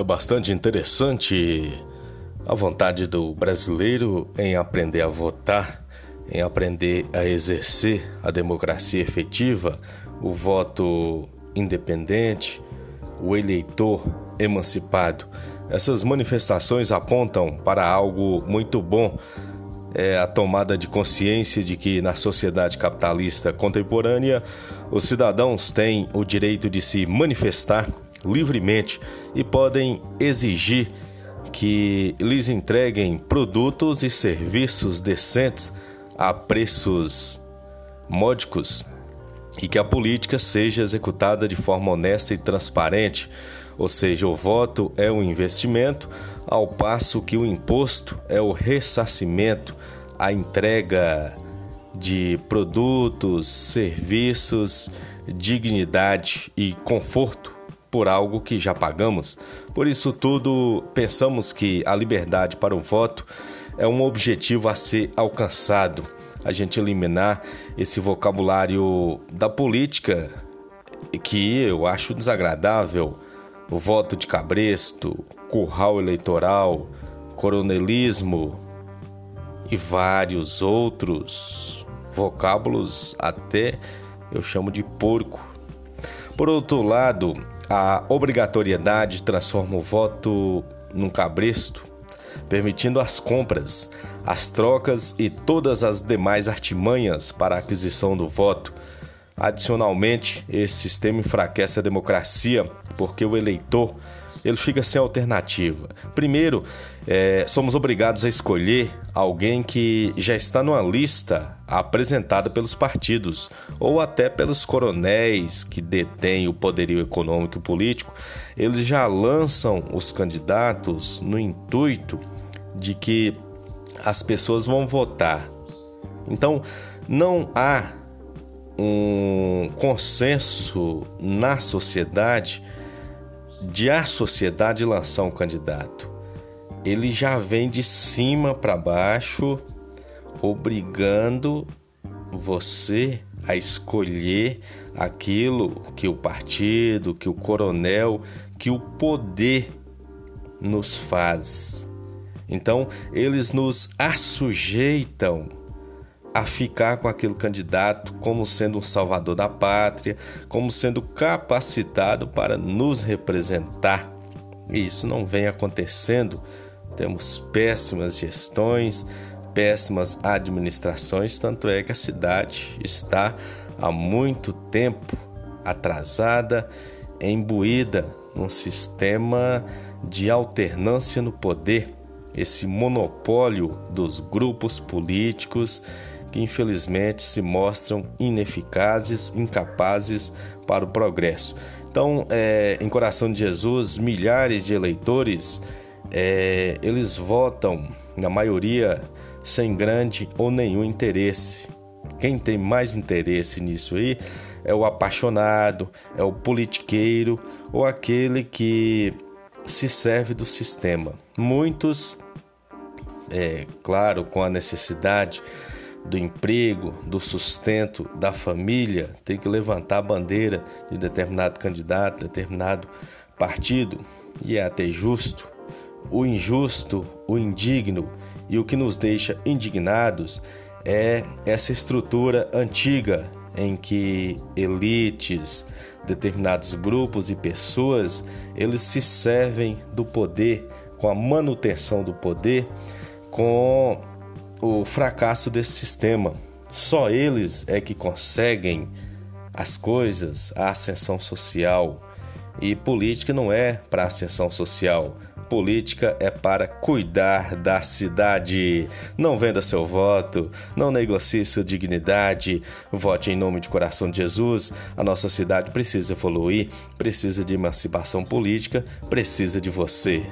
É bastante interessante a vontade do brasileiro em aprender a votar, em aprender a exercer a democracia efetiva, o voto independente, o eleitor emancipado. Essas manifestações apontam para algo muito bom. É a tomada de consciência de que na sociedade capitalista contemporânea os cidadãos têm o direito de se manifestar livremente e podem exigir que lhes entreguem produtos e serviços decentes a preços módicos e que a política seja executada de forma honesta e transparente, ou seja, o voto é um investimento, ao passo que o imposto é o ressarcimento, a entrega de produtos, serviços, dignidade e conforto por algo que já pagamos. Por isso tudo, pensamos que a liberdade para o voto é um objetivo a ser alcançado. A gente eliminar esse vocabulário da política que eu acho desagradável, o voto de cabresto, curral eleitoral, coronelismo e vários outros vocábulos até eu chamo de porco. Por outro lado, a obrigatoriedade transforma o voto num cabresto, permitindo as compras, as trocas e todas as demais artimanhas para a aquisição do voto. Adicionalmente, esse sistema enfraquece a democracia porque o eleitor ele fica sem alternativa. Primeiro, é, somos obrigados a escolher alguém que já está numa lista apresentada pelos partidos ou até pelos coronéis que detêm o poderio econômico e político. Eles já lançam os candidatos no intuito de que as pessoas vão votar. Então, não há um consenso na sociedade de a sociedade lançar um candidato. Ele já vem de cima para baixo, obrigando você a escolher aquilo que o partido, que o coronel, que o poder nos faz. Então, eles nos assujeitam a ficar com aquele candidato como sendo um salvador da pátria, como sendo capacitado para nos representar. E isso não vem acontecendo. Temos péssimas gestões, péssimas administrações, tanto é que a cidade está há muito tempo atrasada, imbuída num sistema de alternância no poder, esse monopólio dos grupos políticos que infelizmente se mostram ineficazes, incapazes para o progresso. Então, é, em Coração de Jesus, milhares de eleitores é, eles votam, na maioria, sem grande ou nenhum interesse. Quem tem mais interesse nisso aí é o apaixonado, é o politiqueiro ou aquele que se serve do sistema. Muitos, é claro, com a necessidade do emprego, do sustento da família, tem que levantar a bandeira de determinado candidato, determinado partido, e é até justo. O injusto, o indigno e o que nos deixa indignados é essa estrutura antiga em que elites, determinados grupos e pessoas, eles se servem do poder, com a manutenção do poder, com o fracasso desse sistema. Só eles é que conseguem as coisas, a ascensão social. E política não é para ascensão social. Política é para cuidar da cidade. Não venda seu voto, não negocie sua dignidade. Vote em nome de coração de Jesus. A nossa cidade precisa evoluir, precisa de emancipação política, precisa de você.